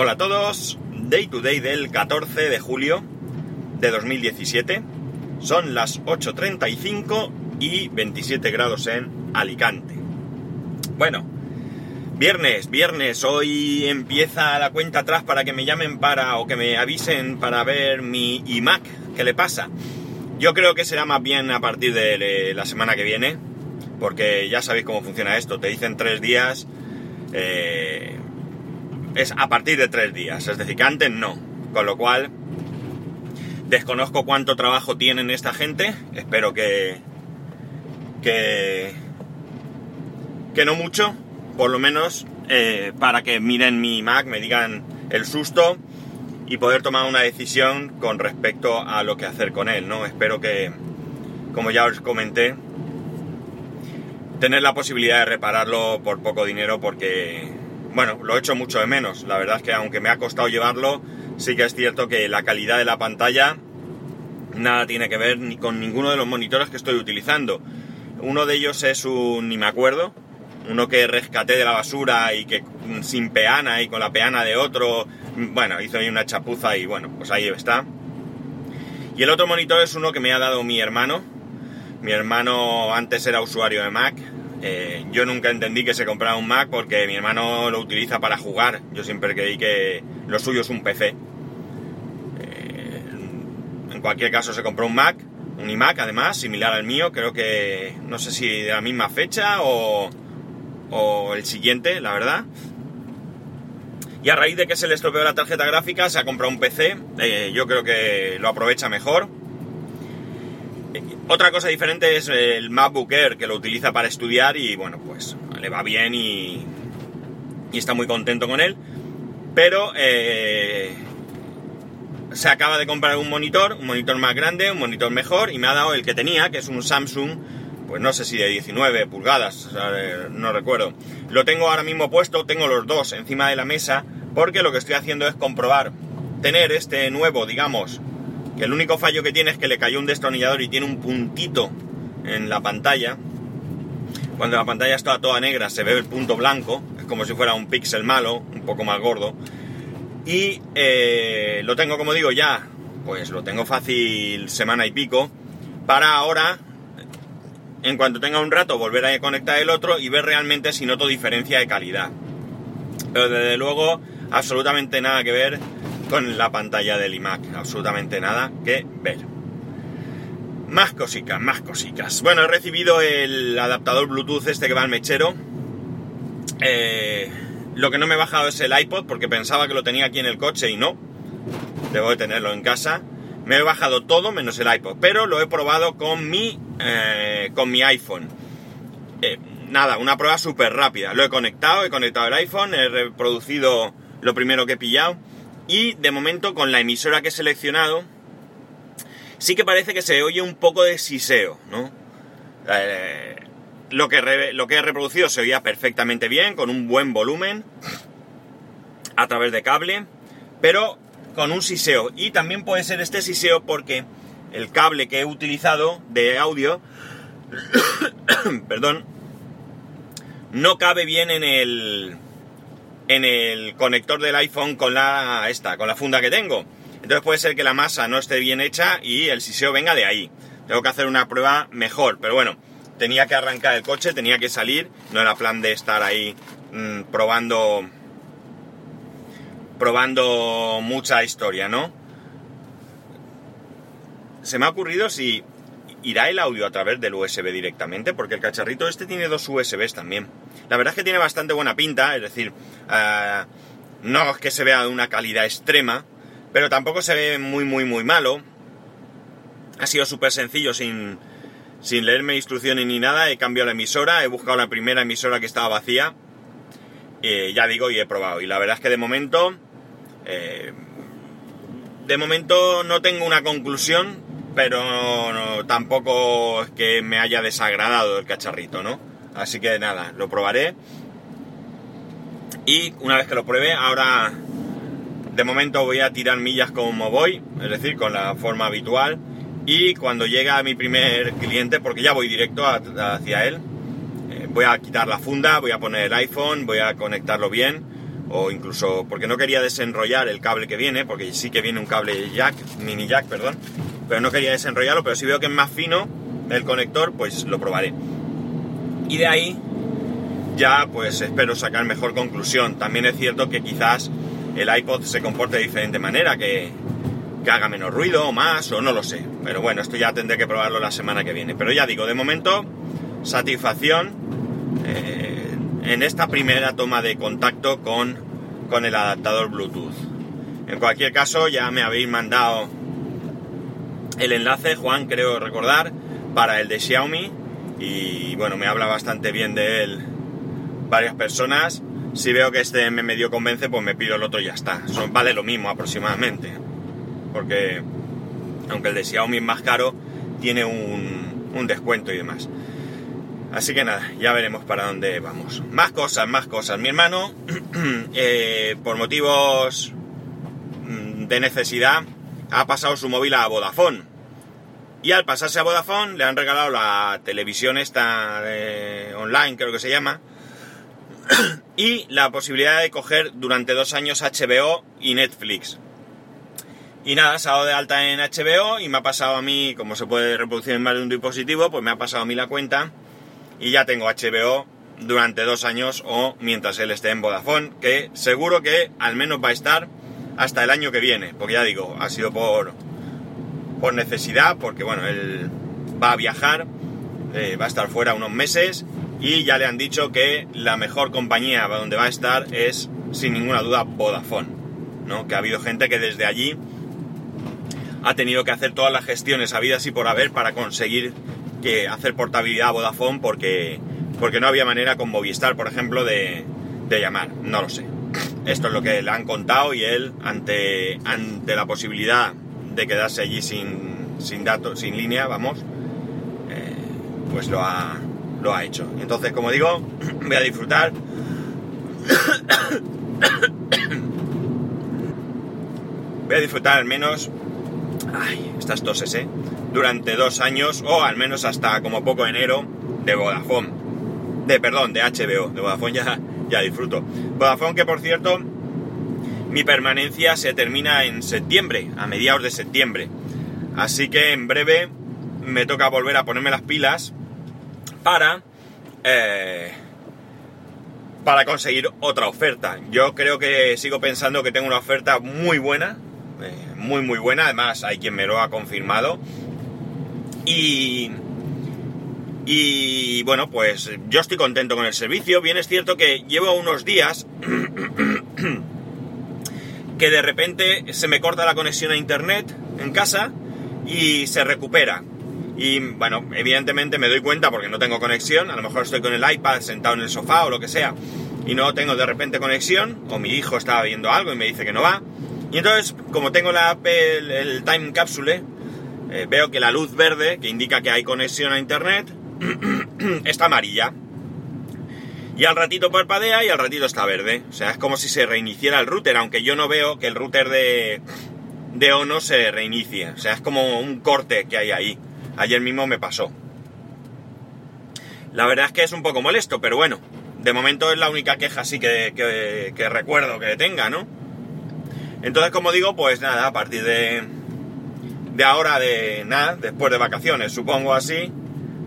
Hola a todos, Day to Day del 14 de julio de 2017. Son las 8.35 y 27 grados en Alicante. Bueno, viernes, viernes, hoy empieza la cuenta atrás para que me llamen para o que me avisen para ver mi iMac, ¿qué le pasa? Yo creo que será más bien a partir de la semana que viene, porque ya sabéis cómo funciona esto, te dicen tres días, eh, es a partir de tres días, es decir, que antes no, con lo cual desconozco cuánto trabajo tienen esta gente, espero que, que, que no mucho, por lo menos eh, para que miren mi Mac, me digan el susto y poder tomar una decisión con respecto a lo que hacer con él, ¿no? Espero que, como ya os comenté, tener la posibilidad de repararlo por poco dinero porque, bueno, lo he hecho mucho de menos. La verdad es que aunque me ha costado llevarlo, sí que es cierto que la calidad de la pantalla nada tiene que ver ni con ninguno de los monitores que estoy utilizando. Uno de ellos es un, ni me acuerdo, uno que rescaté de la basura y que sin peana y con la peana de otro, bueno, hizo ahí una chapuza y bueno, pues ahí está. Y el otro monitor es uno que me ha dado mi hermano, mi hermano antes era usuario de Mac. Eh, yo nunca entendí que se comprara un Mac porque mi hermano lo utiliza para jugar. Yo siempre creí que lo suyo es un PC. Eh, en cualquier caso se compró un Mac, un iMac además, similar al mío. Creo que no sé si de la misma fecha o, el siguiente, la verdad. Y a raíz de que se le estropeó la tarjeta gráfica, se ha comprado un PC. Eh, yo creo que lo aprovecha mejor otra cosa diferente es el MacBook Air, que lo utiliza para estudiar y bueno, pues le va bien y, está muy contento con él. Pero eh, se acaba de comprar un monitor, un monitor más grande, un monitor mejor, y me ha dado el que tenía, que es un Samsung, pues no sé si de 19 pulgadas, no recuerdo. Lo tengo ahora mismo puesto, tengo los dos encima de la mesa, porque lo que estoy haciendo es comprobar, tener este nuevo, digamos, que el único fallo que tiene es que le cayó un destornillador y tiene un puntito en la pantalla. Cuando la pantalla está toda negra se ve el punto blanco, es como si fuera un píxel malo, un poco más gordo. Y eh, lo tengo, como digo, ya, pues lo tengo fácil semana y pico, para ahora, en cuanto tenga un rato, volver a conectar el otro y ver realmente si noto diferencia de calidad. Pero desde luego, absolutamente nada que ver con la pantalla del iMac. Absolutamente nada que ver. Más cositas, más cositas. Bueno, he recibido el adaptador Bluetooth este que va al mechero. Eh, lo que no me he bajado es el iPod porque pensaba que lo tenía aquí en el coche y no. Debo de tenerlo en casa. Me he bajado todo menos el iPod, pero lo he probado con mi, eh, con mi iPhone. Eh, nada, una prueba súper rápida. Lo he conectado, he conectado el iPhone, he reproducido lo primero que he pillado y de momento con la emisora que he seleccionado, sí que parece que se oye un poco de siseo, ¿no? Eh, lo, que lo que he reproducido se oía perfectamente bien, con un buen volumen, a través de cable, pero con un siseo. Y también puede ser este siseo porque el cable que he utilizado de audio, perdón, no cabe bien en el, en el conector del iPhone con la esta, con la funda que tengo. Entonces puede ser que la masa no esté bien hecha y el siseo venga de ahí. Tengo que hacer una prueba mejor, pero bueno, tenía que arrancar el coche, tenía que salir, no era plan de estar ahí mm, probando probando mucha historia, ¿no? Se me ha ocurrido si irá el audio a través del USB directamente, porque el cacharrito este tiene dos USBs también. La verdad es que tiene bastante buena pinta, es decir, eh, no es que se vea de una calidad extrema, pero tampoco se ve muy, muy, muy malo. Ha sido súper sencillo sin, sin leerme instrucciones ni nada. He cambiado la emisora, he buscado la primera emisora que estaba vacía. ya digo, y he probado. Y la verdad es que de momento, eh, de momento no tengo una conclusión, pero tampoco es que me haya desagradado el cacharrito, ¿no? Así que nada, lo probaré. Y una vez que lo pruebe, ahora de momento voy a tirar millas como voy, es decir, con la forma habitual. Y cuando llegue a mi primer cliente, porque ya voy directo hacia él, eh, voy a quitar la funda, voy a poner el iPhone, voy a conectarlo bien, o incluso porque no quería desenrollar el cable que viene, porque sí que viene un cable jack, mini jack, perdón, pero no quería desenrollarlo, pero si veo que es más fino el conector, pues lo probaré. Y de ahí ya pues espero sacar mejor conclusión. También es cierto que quizás el iPod se comporte de diferente manera, que, que haga menos ruido o más, o no lo sé. Pero bueno, esto ya tendré que probarlo la semana que viene. Pero ya digo, de momento, satisfacción. En esta primera toma de contacto con, con el adaptador Bluetooth. En cualquier caso, ya me habéis mandado el enlace, Juan, creo recordar, para el de Xiaomi. Y bueno, me habla bastante bien de él varias personas. Si veo que este me medio convence, pues me pido el otro y ya está. Son, vale lo mismo aproximadamente. Porque aunque el de Xiaomi es más caro, tiene un, un descuento y demás. Así que nada, ya veremos para dónde vamos. Más cosas, más cosas. Mi hermano, eh, por motivos mm, de necesidad, ha pasado su móvil a Vodafone. Y al pasarse a Vodafone le han regalado la televisión esta online, creo que se llama, y la posibilidad de coger durante dos años HBO y Netflix. Y nada, se ha dado de alta en HBO y me ha pasado a mí, como se puede reproducir en más de un dispositivo, pues me ha pasado a mí la cuenta y ya tengo HBO durante dos años o mientras él esté en Vodafone, que seguro que al menos va a estar hasta el año que viene, porque ya digo, ha sido por, por necesidad, porque bueno, él va a viajar, eh, va a estar fuera unos meses y ya le han dicho que la mejor compañía donde va a estar es sin ninguna duda Vodafone, ¿no? Que ha habido gente que desde allí ha tenido que hacer todas las gestiones habidas y por haber para conseguir que hacer portabilidad a Vodafone porque, porque no había manera con Movistar, por ejemplo, de, llamar. No lo sé. Esto es lo que le han contado y él, ante, ante la posibilidad de quedarse allí sin, sin datos, sin línea, vamos, eh, pues lo ha, lo ha hecho. Entonces, como digo, voy a disfrutar. voy a disfrutar al menos. Ay, estas toses, ¿eh? Durante dos años o al menos hasta como poco enero de Vodafone. De, perdón, de HBO. De Vodafone ya, ya disfruto. Vodafone que por cierto mi permanencia se termina en septiembre, a mediados de septiembre. Así que en breve me toca volver a ponerme las pilas para... Eh, para conseguir otra oferta. Yo creo que sigo pensando que tengo una oferta muy buena, eh, muy muy buena, además hay quien me lo ha confirmado, y, y bueno, pues yo estoy contento con el servicio. Bien es cierto que llevo unos días que de repente se me corta la conexión a internet en casa y se recupera. Y bueno, evidentemente me doy cuenta porque no tengo conexión, a lo mejor estoy con el iPad sentado en el sofá o lo que sea, y no tengo de repente conexión, o mi hijo estaba viendo algo y me dice que no va. Y entonces, como tengo la, el, el Time Capsule, eh, veo que la luz verde, que indica que hay conexión a internet, está amarilla. Y al ratito parpadea y al ratito está verde. O sea, es como si se reiniciara el router, aunque yo no veo que el router de, de Ono se reinicie. O sea, es como un corte que hay ahí. Ayer mismo me pasó. La verdad es que es un poco molesto, pero bueno, de momento es la única queja así que, que, que recuerdo que tenga, ¿no? Entonces, como digo, pues nada, a partir de, de ahora de nada, después de vacaciones, supongo así.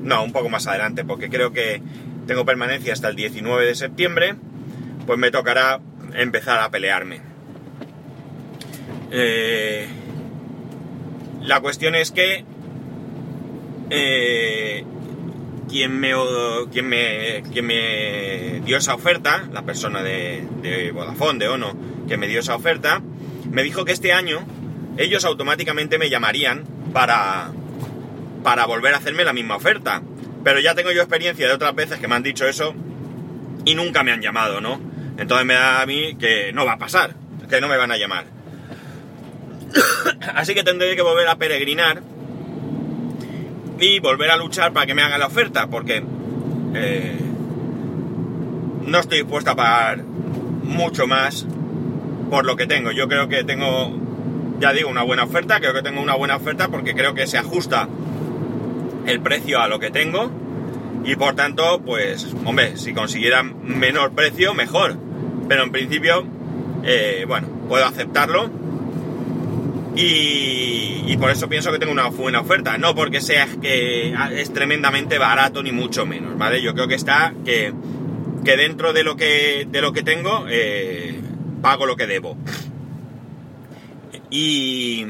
No, un poco más adelante, porque creo que tengo permanencia hasta el 19 de septiembre, pues me tocará empezar a pelearme. Eh, la cuestión es que eh, quien, me, quien, me, quien me dio esa oferta, la persona de, de Vodafone, de Ono, que me dio esa oferta, me dijo que este año ellos automáticamente me llamarían para, para volver a hacerme la misma oferta. Pero ya tengo yo experiencia de otras veces que me han dicho eso y nunca me han llamado, ¿no? Entonces me da a mí que no va a pasar, que no me van a llamar. Así que tendré que volver a peregrinar y volver a luchar para que me hagan la oferta, porque eh, no estoy dispuesto a pagar mucho más por lo que tengo. Yo creo que tengo ya digo, una buena oferta, creo que tengo una buena oferta porque creo que se ajusta el precio a lo que tengo y por tanto, pues, hombre, si consiguiera menor precio, mejor. Pero en principio, eh, bueno, puedo aceptarlo. Y, por eso pienso que tengo una buena oferta. No porque sea que es tremendamente barato, ni mucho menos, ¿vale? Yo creo que está que, que dentro de lo que, de lo que tengo, eh, pago lo que debo. Y,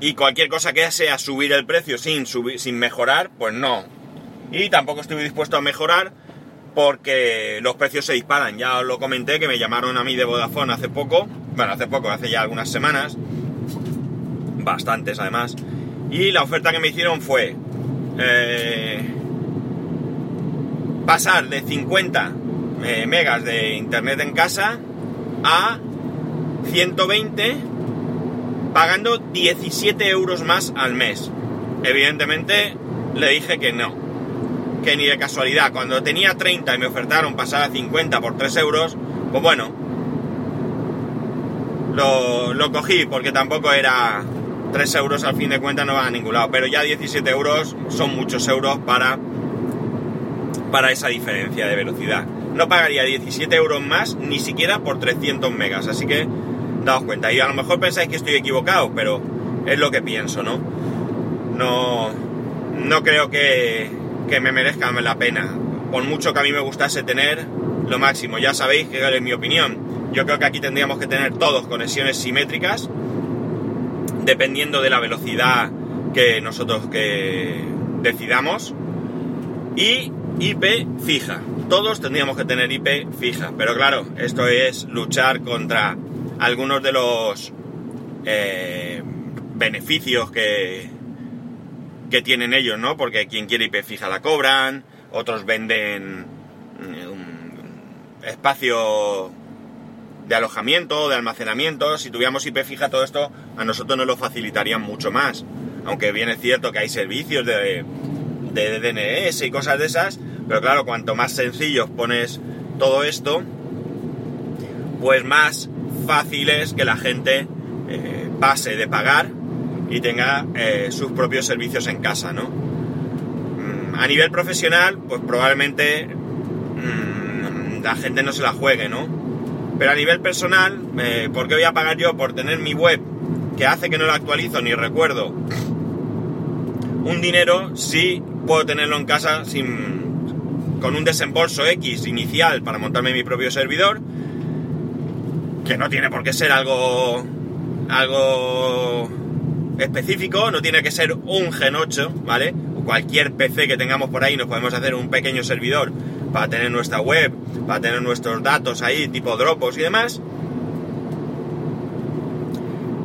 y cualquier cosa que sea subir el precio sin, subir, sin mejorar, pues no. Y tampoco estoy dispuesto a mejorar porque los precios se disparan. Ya os lo comenté que me llamaron a mí de Vodafone hace poco, bueno, hace poco, hace ya algunas semanas, bastantes además, y la oferta que me hicieron fue eh, pasar de 50 eh, megas de internet en casa a 120 pagando 17 euros más al mes. Evidentemente le dije que no, que ni de casualidad. Cuando tenía 30 y me ofertaron pasar a 50 por 3 euros, pues bueno, lo, cogí porque tampoco era 3 euros al fin de cuentas no van a ningún lado. Pero ya 17 euros son muchos euros para, para esa diferencia de velocidad. No pagaría 17 euros más ni siquiera por 300 megas. Así que daos cuenta. Y a lo mejor pensáis que estoy equivocado, pero es lo que pienso, ¿no? No, no creo que, que me merezca la pena. Por mucho que a mí me gustase tener lo máximo. Ya sabéis que es mi opinión. Yo creo que aquí tendríamos que tener todos conexiones simétricas, dependiendo de la velocidad que nosotros que decidamos. Y IP fija. Todos tendríamos que tener IP fija. Pero claro, esto es luchar contra algunos de los eh, beneficios que, que tienen ellos, ¿no? Porque quien quiere IP fija la cobran, otros venden mm, espacio de alojamiento, de almacenamiento. Si tuviéramos IP fija todo esto, a nosotros nos lo facilitarían mucho más. Aunque bien es cierto que hay servicios de, de DNS y cosas de esas, pero claro, cuanto más sencillos pones todo esto, pues más fácil es que la gente eh, pase de pagar y tenga eh, sus propios servicios en casa, ¿no? Mm, a nivel profesional, pues probablemente mm, la gente no se la juegue, ¿no? Pero a nivel personal, eh, ¿por qué voy a pagar yo por tener mi web que hace que no la actualizo ni recuerdo un dinero si puedo tenerlo en casa sin, con un desembolso X inicial para montarme mi propio servidor que no tiene por qué ser algo algo específico, no tiene que ser un Gen 8, ¿vale? O cualquier PC que tengamos por ahí nos podemos hacer un pequeño servidor para tener nuestra web, para tener nuestros datos ahí, tipo Dropbox y demás.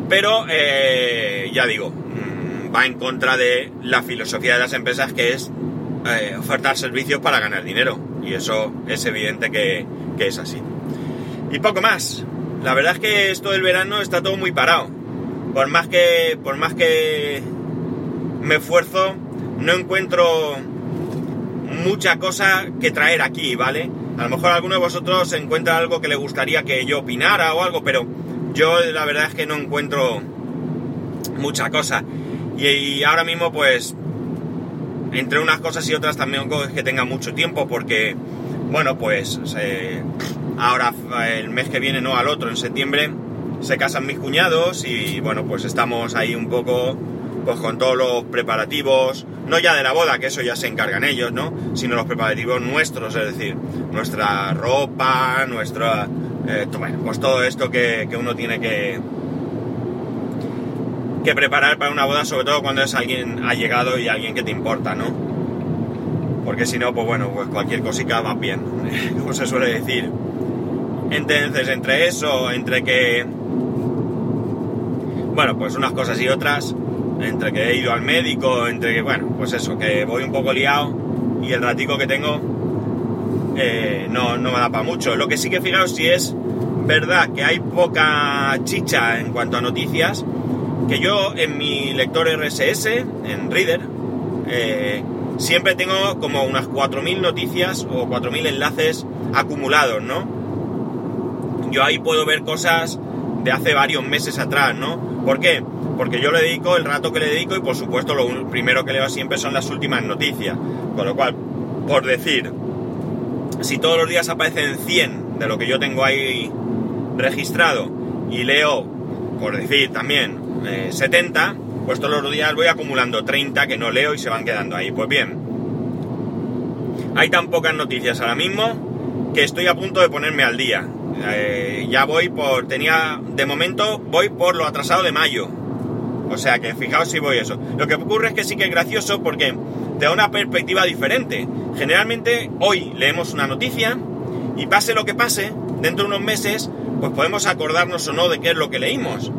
Pero, eh, ya digo, mm, va en contra de la filosofía de las empresas que es eh, ofertar servicios para ganar dinero. Y eso es evidente que, que es así. Y poco más. La verdad es que esto del verano está todo muy parado. Por más que, por más que me esfuerzo, no encuentro mucha cosa que traer aquí, ¿vale? A lo mejor alguno de vosotros encuentra algo que le gustaría que yo opinara o algo, pero yo la verdad es que no encuentro mucha cosa. Y, ahora mismo, pues, entre unas cosas y otras también es que tenga mucho tiempo, porque, bueno, pues, ahora el mes que viene, no al otro, en septiembre, se casan mis cuñados y bueno, pues estamos ahí un poco pues con todos los preparativos, no ya de la boda, que eso ya se encargan ellos, ¿no? Sino los preparativos nuestros, es decir, nuestra ropa, nuestra... Eh, bueno, pues todo esto que, que, uno tiene que, que preparar para una boda, sobre todo cuando es alguien ha llegado y alguien que te importa, ¿no? Porque si no, pues bueno, pues cualquier cosita va bien, como se suele decir. Entonces, entre eso, entre que... Bueno, pues unas cosas y otras, entre que he ido al médico, entre que, bueno, pues eso, que voy un poco liado y el ratico que tengo eh, no, no me da para mucho. Lo que sí que fijaos si es verdad que hay poca chicha en cuanto a noticias, que yo en mi lector RSS, en Reader, eh, siempre tengo como unas 4.000 noticias o 4.000 enlaces acumulados, ¿no? Yo ahí puedo ver cosas de hace varios meses atrás, ¿no? ¿Por qué? Porque yo le dedico el rato que le dedico y por supuesto lo primero que leo siempre son las últimas noticias. Con lo cual, por decir, si todos los días aparecen 100 de lo que yo tengo ahí registrado y leo, por decir también, 70, eh, pues todos los días voy acumulando 30 que no leo y se van quedando ahí. Pues bien, hay tan pocas noticias ahora mismo que estoy a punto de ponerme al día. Eh, ya voy por, tenía, de momento voy por lo atrasado de mayo. O sea que fijaos si voy eso. Lo que ocurre es que sí que es gracioso porque te da una perspectiva diferente. Generalmente hoy leemos una noticia y pase lo que pase, dentro de unos meses, pues podemos acordarnos o no de qué es lo que leímos.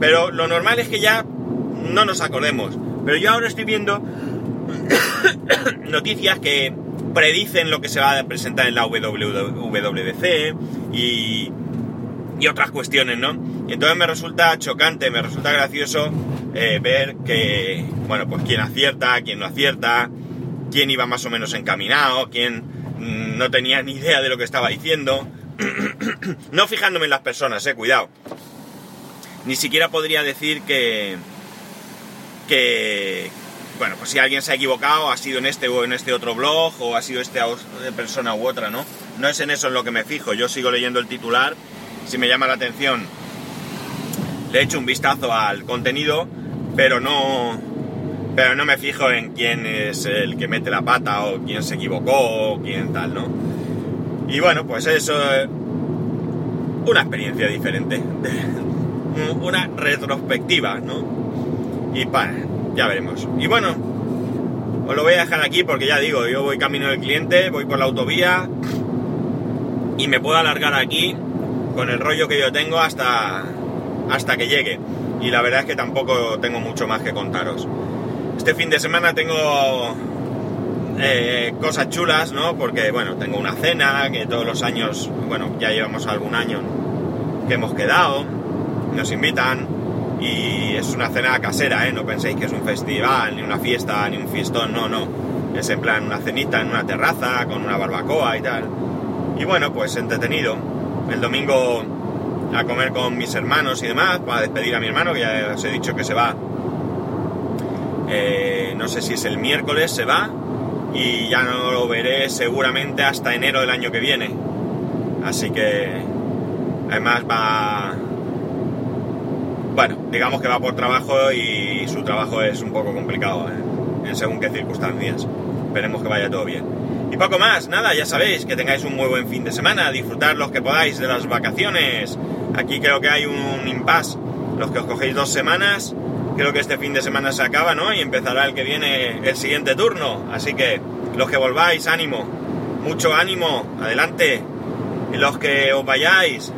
Pero lo normal es que ya no nos acordemos. Pero yo ahora estoy viendo noticias que predicen lo que se va a presentar en la WWDC y, y otras cuestiones, ¿no? Y entonces me resulta chocante, me resulta gracioso eh, ver que, bueno, pues quién acierta, quién no acierta, quién iba más o menos encaminado, quién mm, no tenía ni idea de lo que estaba diciendo. no fijándome en las personas, eh, cuidado. Ni siquiera podría decir que, que, bueno, pues si alguien se ha equivocado, ha sido en este o en este otro blog, o ha sido esta persona u otra, ¿no? No es en eso en lo que me fijo, yo sigo leyendo el titular, si me llama la atención, le echo un vistazo al contenido, pero no, pero no me fijo en quién es el que mete la pata, o quién se equivocó, o quién tal, ¿no? Y bueno, pues eso, una experiencia diferente, una retrospectiva, ¿no? Y para ya veremos. Y bueno, os lo voy a dejar aquí porque ya digo, yo voy camino del cliente, voy por la autovía y me puedo alargar aquí con el rollo que yo tengo hasta, hasta que llegue. Y la verdad es que tampoco tengo mucho más que contaros. Este fin de semana tengo eh, cosas chulas, ¿no? Porque, bueno, tengo una cena que todos los años, bueno, ya llevamos algún año que hemos quedado, nos invitan, y es una cena casera, ¿eh? No penséis que es un festival, ni una fiesta, ni un fiestón, no, no. Es en plan una cenita en una terraza, con una barbacoa y tal. Y bueno, pues entretenido. El domingo a comer con mis hermanos y demás, para despedir a mi hermano, que ya os he dicho que se va. Eh, no sé si es el miércoles, se va. Y ya no lo veré seguramente hasta enero del año que viene. Así que además va digamos que va por trabajo y su trabajo es un poco complicado ¿eh? en según qué circunstancias. Esperemos que vaya todo bien. Y poco más, nada, ya sabéis, que tengáis un muy buen fin de semana, disfrutar los que podáis de las vacaciones. Aquí creo que hay un impasse. Los que os cogéis dos semanas, creo que este fin de semana se acaba, ¿no? Y empezará el que viene el siguiente turno. Así que los que volváis, ánimo, mucho ánimo, adelante. Y los que os vayáis,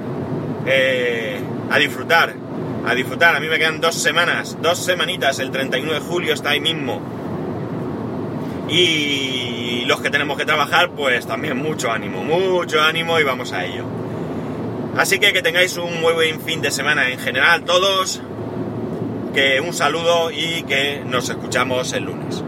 eh, a disfrutar a disfrutar. A mí me quedan dos semanas, dos semanitas, el 31 de julio está ahí mismo. Y los que tenemos que trabajar, pues también mucho ánimo, mucho ánimo y vamos a ello. Así que que tengáis un muy buen fin de semana en general todos, que un saludo y que nos escuchamos el lunes.